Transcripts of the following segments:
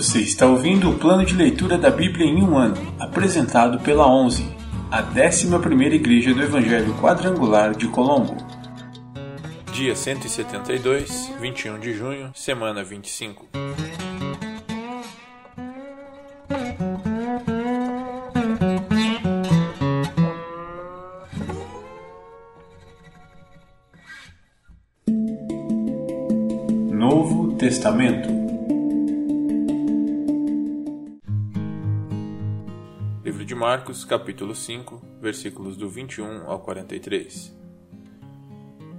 Você está ouvindo o plano de leitura da Bíblia em um ano, apresentado pela 11, a 11ª Igreja do Evangelho Quadrangular de Colombo. Dia 172, 21 de junho, semana 25. Novo Testamento Marcos, capítulo 5, versículos do 21 ao 43.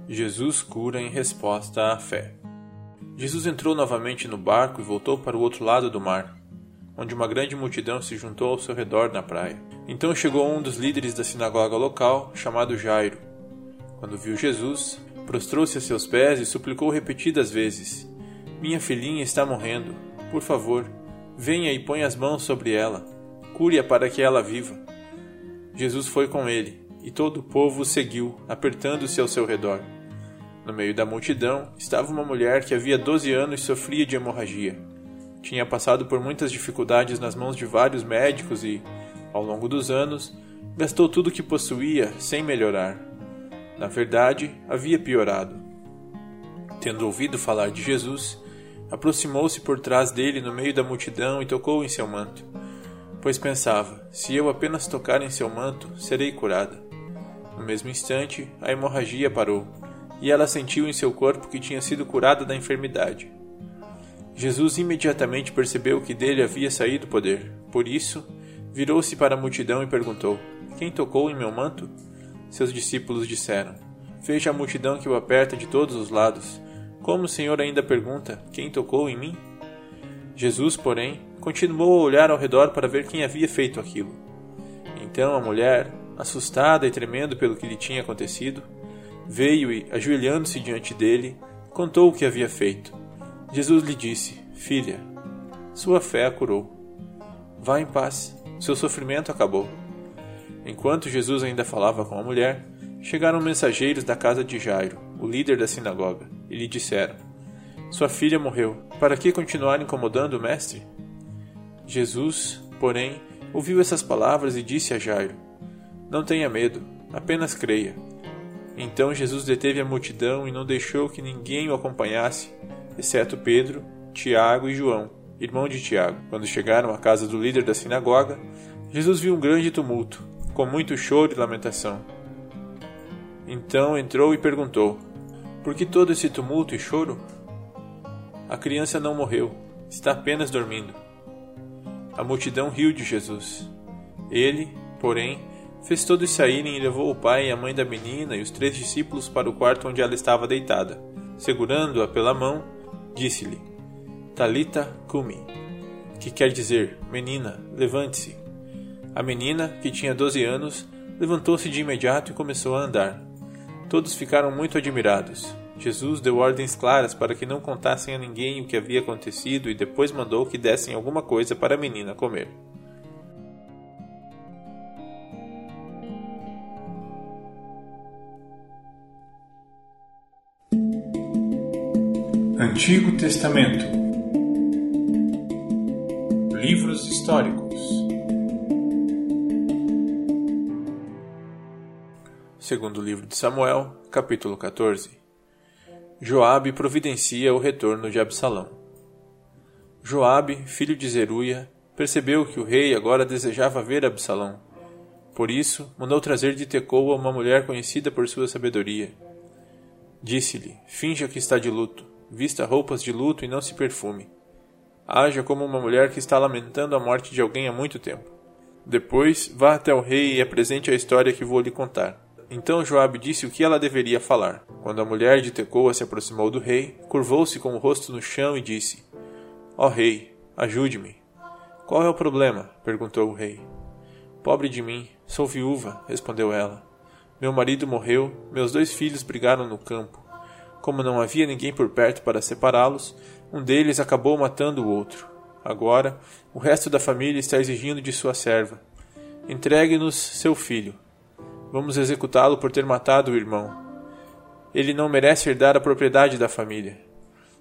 Jesus cura em resposta à fé. Jesus entrou novamente no barco e voltou para o outro lado do mar, onde uma grande multidão se juntou ao seu redor na praia. Então chegou um dos líderes da sinagoga local, chamado Jairo. Quando viu Jesus, prostrou-se a seus pés e suplicou repetidas vezes: Minha filhinha está morrendo. Por favor, venha e ponha as mãos sobre ela. Cure-a para que ela viva. Jesus foi com ele, e todo o povo o seguiu, apertando-se ao seu redor. No meio da multidão estava uma mulher que havia 12 anos sofria de hemorragia. Tinha passado por muitas dificuldades nas mãos de vários médicos e, ao longo dos anos, gastou tudo o que possuía sem melhorar. Na verdade, havia piorado. Tendo ouvido falar de Jesus, aproximou-se por trás dele no meio da multidão e tocou em seu manto, pois pensava: se eu apenas tocar em seu manto, serei curada. No mesmo instante, a hemorragia parou e ela sentiu em seu corpo que tinha sido curada da enfermidade. Jesus imediatamente percebeu que dele havia saído poder. Por isso, virou-se para a multidão e perguntou: Quem tocou em meu manto? Seus discípulos disseram: Veja a multidão que o aperta de todos os lados. Como o Senhor ainda pergunta: Quem tocou em mim? Jesus, porém, continuou a olhar ao redor para ver quem havia feito aquilo. Então a mulher, assustada e tremendo pelo que lhe tinha acontecido, veio e, ajoelhando-se diante dele, contou o que havia feito. Jesus lhe disse: Filha, sua fé a curou. Vá em paz, seu sofrimento acabou. Enquanto Jesus ainda falava com a mulher, chegaram mensageiros da casa de Jairo, o líder da sinagoga, e lhe disseram: Sua filha morreu. Para que continuar incomodando o mestre? Jesus, porém, ouviu essas palavras e disse a Jairo: Não tenha medo, apenas creia. Então Jesus deteve a multidão e não deixou que ninguém o acompanhasse, exceto Pedro, Tiago e João, irmão de Tiago. Quando chegaram à casa do líder da sinagoga, Jesus viu um grande tumulto, com muito choro e lamentação. Então entrou e perguntou: Por que todo esse tumulto e choro? A criança não morreu, está apenas dormindo. A multidão riu de Jesus. Ele, porém, fez todos saírem e levou o pai e a mãe da menina e os três discípulos para o quarto onde ela estava deitada. Segurando-a pela mão, disse-lhe: Talita cumi, que quer dizer: Menina, levante-se. A menina, que tinha doze anos, levantou-se de imediato e começou a andar. Todos ficaram muito admirados. Jesus deu ordens claras para que não contassem a ninguém o que havia acontecido e depois mandou que dessem alguma coisa para a menina comer. Antigo Testamento. Livros históricos. Segundo livro de Samuel, capítulo 14 Joabe providencia o retorno de Absalão. Joabe, filho de Zeruia, percebeu que o rei agora desejava ver Absalão. Por isso, mandou trazer de Tecoa uma mulher conhecida por sua sabedoria. Disse-lhe: Finja que está de luto vista roupas de luto e não se perfume. Haja como uma mulher que está lamentando a morte de alguém há muito tempo. Depois, vá até o rei e apresente a história que vou lhe contar. Então Joabe disse o que ela deveria falar. Quando a mulher de Tecoa se aproximou do rei, curvou-se com o rosto no chão e disse: Ó oh, rei, ajude-me. Qual é o problema? perguntou o rei. Pobre de mim, sou viúva, respondeu ela. Meu marido morreu, meus dois filhos brigaram no campo. Como não havia ninguém por perto para separá-los, um deles acabou matando o outro. Agora, o resto da família está exigindo de sua serva: Entregue-nos seu filho. Vamos executá-lo por ter matado o irmão. Ele não merece herdar a propriedade da família.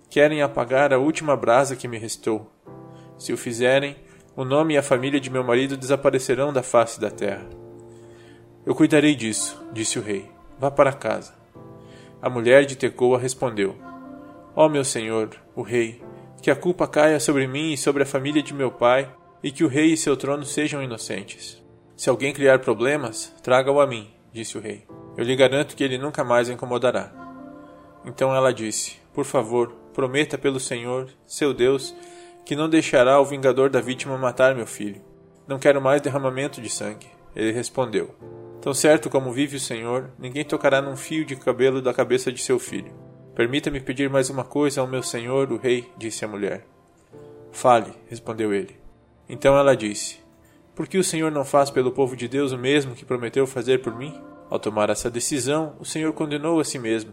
Querem apagar a última brasa que me restou. Se o fizerem, o nome e a família de meu marido desaparecerão da face da terra. Eu cuidarei disso, disse o rei. Vá para casa. A mulher de Tecoa respondeu: Ó oh, meu senhor, o rei, que a culpa caia sobre mim e sobre a família de meu pai, e que o rei e seu trono sejam inocentes. Se alguém criar problemas, traga-o a mim, disse o rei. Eu lhe garanto que ele nunca mais incomodará. Então ela disse: Por favor, prometa pelo Senhor, seu Deus, que não deixará o vingador da vítima matar meu filho. Não quero mais derramamento de sangue. Ele respondeu: Tão certo como vive o Senhor, ninguém tocará num fio de cabelo da cabeça de seu filho. Permita-me pedir mais uma coisa ao meu senhor, o rei, disse a mulher. Fale, respondeu ele. Então ela disse: Por que o Senhor não faz pelo povo de Deus o mesmo que prometeu fazer por mim? Ao tomar essa decisão, o Senhor condenou a si mesmo,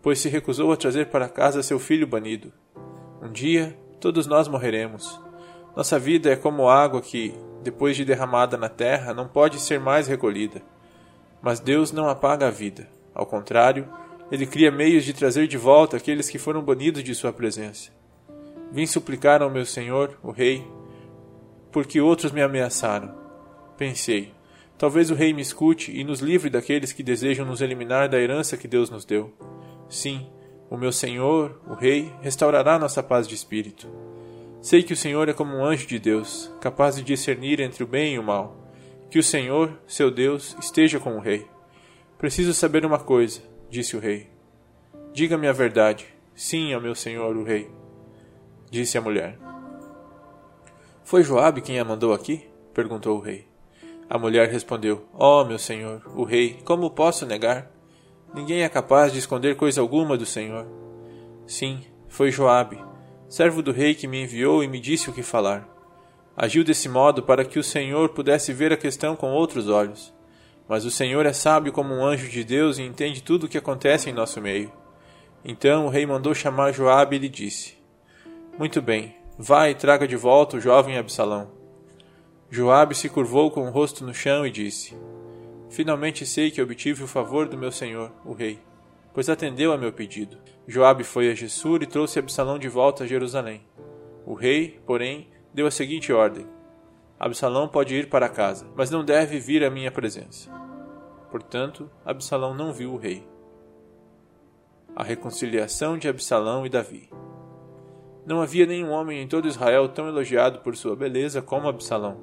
pois se recusou a trazer para casa seu filho banido. Um dia, todos nós morreremos. Nossa vida é como água que, depois de derramada na terra, não pode ser mais recolhida. Mas Deus não apaga a vida. Ao contrário, ele cria meios de trazer de volta aqueles que foram banidos de sua presença. Vim suplicar ao meu senhor, o rei, porque outros me ameaçaram. Pensei, talvez o rei me escute e nos livre daqueles que desejam nos eliminar da herança que Deus nos deu. Sim, o meu senhor, o rei, restaurará nossa paz de espírito. Sei que o Senhor é como um anjo de Deus, capaz de discernir entre o bem e o mal. Que o Senhor, seu Deus, esteja com o rei. Preciso saber uma coisa, disse o rei. Diga-me a verdade. Sim, ó meu senhor, o rei, disse a mulher. Foi Joabe quem a mandou aqui? perguntou o rei. A mulher respondeu: Ó oh, meu senhor, o rei, como posso negar? Ninguém é capaz de esconder coisa alguma do senhor. Sim, foi Joabe, servo do rei que me enviou e me disse o que falar. Agiu desse modo para que o senhor pudesse ver a questão com outros olhos. Mas o senhor é sábio como um anjo de Deus e entende tudo o que acontece em nosso meio. Então o rei mandou chamar Joabe e lhe disse: Muito bem, E traga de volta o jovem Absalão. Joabe se curvou com o rosto no chão e disse: Finalmente sei que obtive o favor do meu senhor, o rei, pois atendeu a meu pedido. Joabe foi a Gessur e trouxe Absalão de volta a Jerusalém. O rei, porém, deu a seguinte ordem: Absalão pode ir para casa, mas não deve vir à minha presença. Portanto, Absalão não viu o rei. A reconciliação de Absalão e Davi. Não havia nenhum homem em todo Israel tão elogiado por sua beleza como Absalão.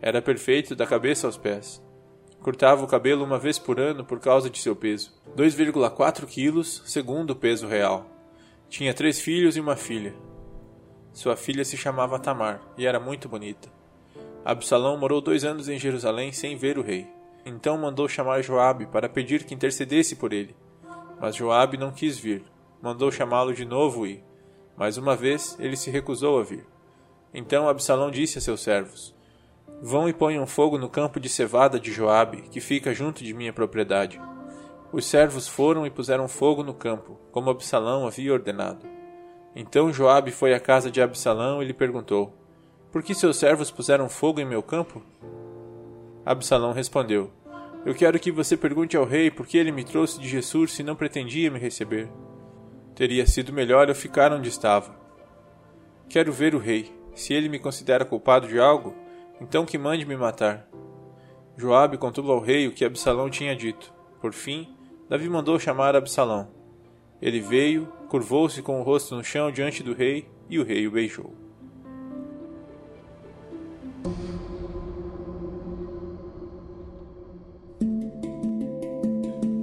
Era perfeito da cabeça aos pés. Cortava o cabelo uma vez por ano por causa de seu peso, 2,4 quilos segundo o peso real. Tinha três filhos e uma filha. Sua filha se chamava Tamar e era muito bonita. Absalão morou dois anos em Jerusalém sem ver o rei. Então mandou chamar Joabe para pedir que intercedesse por ele. Mas Joabe não quis vir. Mandou chamá-lo de novo e, mais uma vez, ele se recusou a vir. Então Absalão disse a seus servos: Vão e ponham fogo no campo de cevada de Joabe, que fica junto de minha propriedade. Os servos foram e puseram fogo no campo, como Absalão havia ordenado. Então Joabe foi à casa de Absalão e lhe perguntou: Por que seus servos puseram fogo em meu campo? Absalão respondeu: Eu quero que você pergunte ao rei por que ele me trouxe de Jesus se não pretendia me receber. Teria sido melhor eu ficar onde estava. Quero ver o rei. Se ele me considera culpado de algo, então que mande me matar. Joabe contou ao rei o que Absalão tinha dito. Por fim, Davi mandou chamar Absalão. Ele veio, curvou-se com o rosto no chão diante do rei, e o rei o beijou.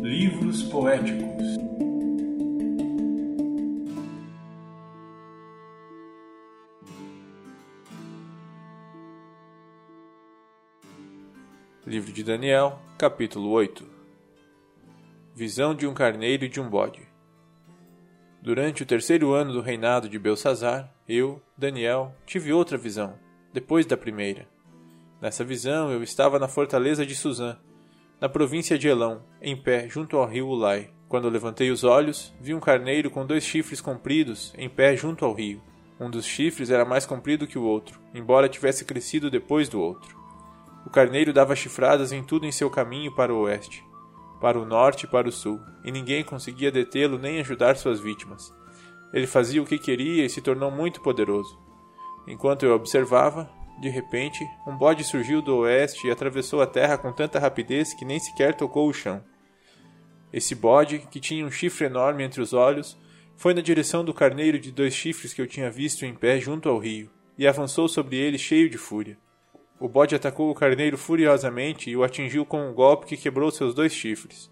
Livros poéticos Livro de Daniel, capítulo 8 Visão de um carneiro e de um bode. Durante o terceiro ano do reinado de Belsazar, eu, Daniel, tive outra visão, depois da primeira. Nessa visão eu estava na fortaleza de Suzã, na província de Elão, em pé junto ao rio Ulai. Quando levantei os olhos, vi um carneiro com dois chifres compridos, em pé junto ao rio. Um dos chifres era mais comprido que o outro, embora tivesse crescido depois do outro. O carneiro dava chifradas em tudo em seu caminho para o oeste, para o norte e para o sul, e ninguém conseguia detê-lo nem ajudar suas vítimas. Ele fazia o que queria e se tornou muito poderoso. Enquanto eu observava, de repente, um bode surgiu do oeste e atravessou a terra com tanta rapidez que nem sequer tocou o chão. Esse bode, que tinha um chifre enorme entre os olhos, foi na direção do carneiro de dois chifres que eu tinha visto em pé junto ao rio, e avançou sobre ele cheio de fúria. O bode atacou o carneiro furiosamente e o atingiu com um golpe que quebrou seus dois chifres.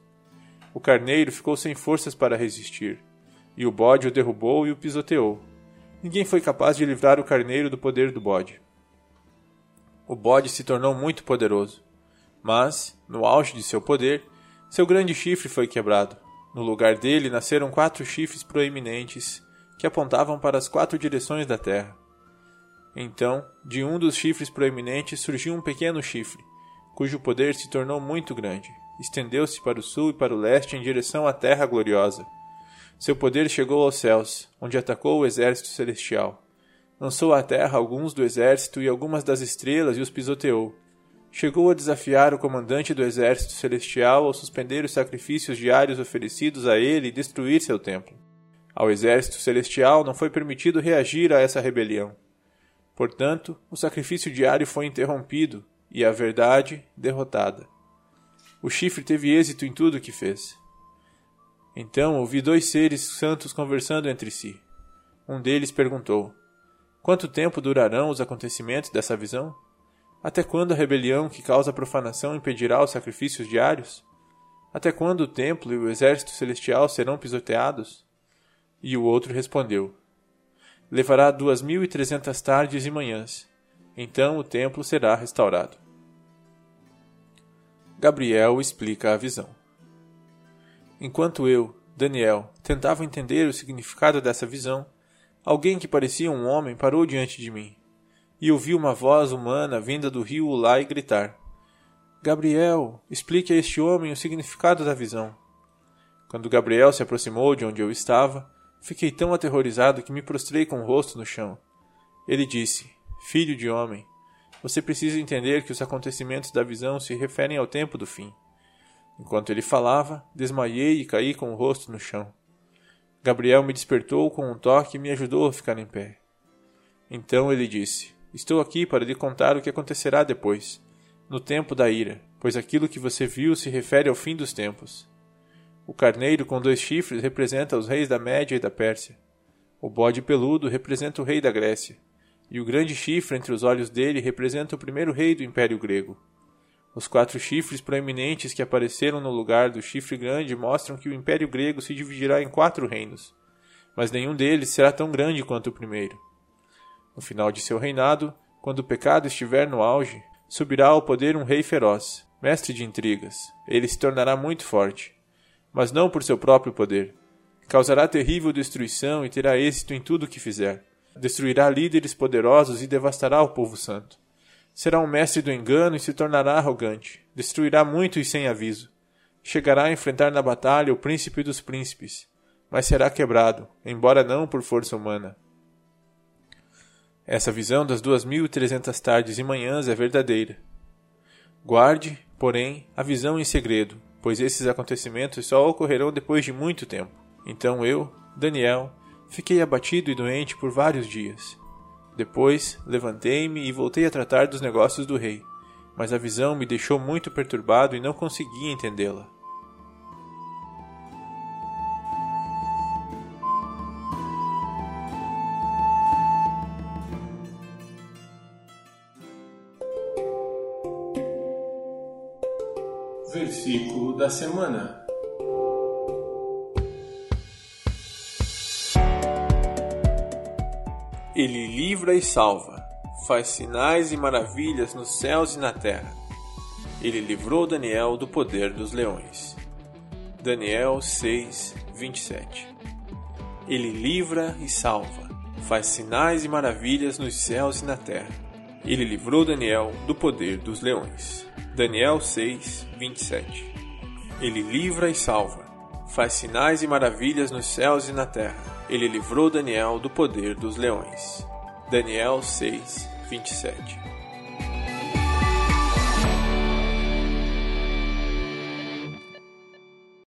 O carneiro ficou sem forças para resistir, e o bode o derrubou e o pisoteou. Ninguém foi capaz de livrar o carneiro do poder do bode. O bode se tornou muito poderoso, mas, no auge de seu poder, seu grande chifre foi quebrado. No lugar dele nasceram quatro chifres proeminentes que apontavam para as quatro direções da terra. Então, de um dos chifres proeminentes surgiu um pequeno chifre, cujo poder se tornou muito grande. Estendeu-se para o sul e para o leste em direção à terra gloriosa. Seu poder chegou aos céus, onde atacou o exército celestial. Lançou à terra alguns do exército e algumas das estrelas e os pisoteou. Chegou a desafiar o comandante do exército celestial ao suspender os sacrifícios diários oferecidos a ele e destruir seu templo. Ao exército celestial não foi permitido reagir a essa rebelião. Portanto, o sacrifício diário foi interrompido e a verdade derrotada. O chifre teve êxito em tudo o que fez. Então ouvi dois seres santos conversando entre si. Um deles perguntou: Quanto tempo durarão os acontecimentos dessa visão? Até quando a rebelião que causa profanação impedirá os sacrifícios diários? Até quando o templo e o exército celestial serão pisoteados? E o outro respondeu: levará duas mil e trezentas tardes e manhãs. Então o templo será restaurado. Gabriel explica a visão. Enquanto eu, Daniel, tentava entender o significado dessa visão, alguém que parecia um homem parou diante de mim e ouvi uma voz humana vinda do rio Ulai gritar: Gabriel, explique a este homem o significado da visão. Quando Gabriel se aproximou de onde eu estava, Fiquei tão aterrorizado que me prostrei com o rosto no chão. Ele disse: Filho de homem, você precisa entender que os acontecimentos da visão se referem ao tempo do fim. Enquanto ele falava, desmaiei e caí com o rosto no chão. Gabriel me despertou com um toque e me ajudou a ficar em pé. Então ele disse: Estou aqui para lhe contar o que acontecerá depois, no tempo da ira, pois aquilo que você viu se refere ao fim dos tempos. O carneiro com dois chifres representa os reis da Média e da Pérsia. O bode peludo representa o rei da Grécia. E o grande chifre entre os olhos dele representa o primeiro rei do Império Grego. Os quatro chifres proeminentes que apareceram no lugar do chifre grande mostram que o Império Grego se dividirá em quatro reinos, mas nenhum deles será tão grande quanto o primeiro. No final de seu reinado, quando o pecado estiver no auge, subirá ao poder um rei feroz, mestre de intrigas. Ele se tornará muito forte mas não por seu próprio poder. Causará terrível destruição e terá êxito em tudo o que fizer. Destruirá líderes poderosos e devastará o povo santo. Será um mestre do engano e se tornará arrogante. Destruirá muito e sem aviso. Chegará a enfrentar na batalha o príncipe dos príncipes, mas será quebrado, embora não por força humana. Essa visão das duas mil e trezentas tardes e manhãs é verdadeira. Guarde, porém, a visão em segredo, pois esses acontecimentos só ocorrerão depois de muito tempo. Então eu, Daniel, fiquei abatido e doente por vários dias. Depois levantei-me e voltei a tratar dos negócios do rei, mas a visão me deixou muito perturbado e não conseguia entendê-la. Versículo da semana. Ele livra e salva, faz sinais e maravilhas nos céus e na terra. Ele livrou Daniel do poder dos leões. Daniel 6, 27 Ele livra e salva, faz sinais e maravilhas nos céus e na terra. Ele livrou Daniel do poder dos leões. Daniel 6, 27 Ele livra e salva, faz sinais e maravilhas nos céus e na terra. Ele livrou Daniel do poder dos leões. Daniel 6, 27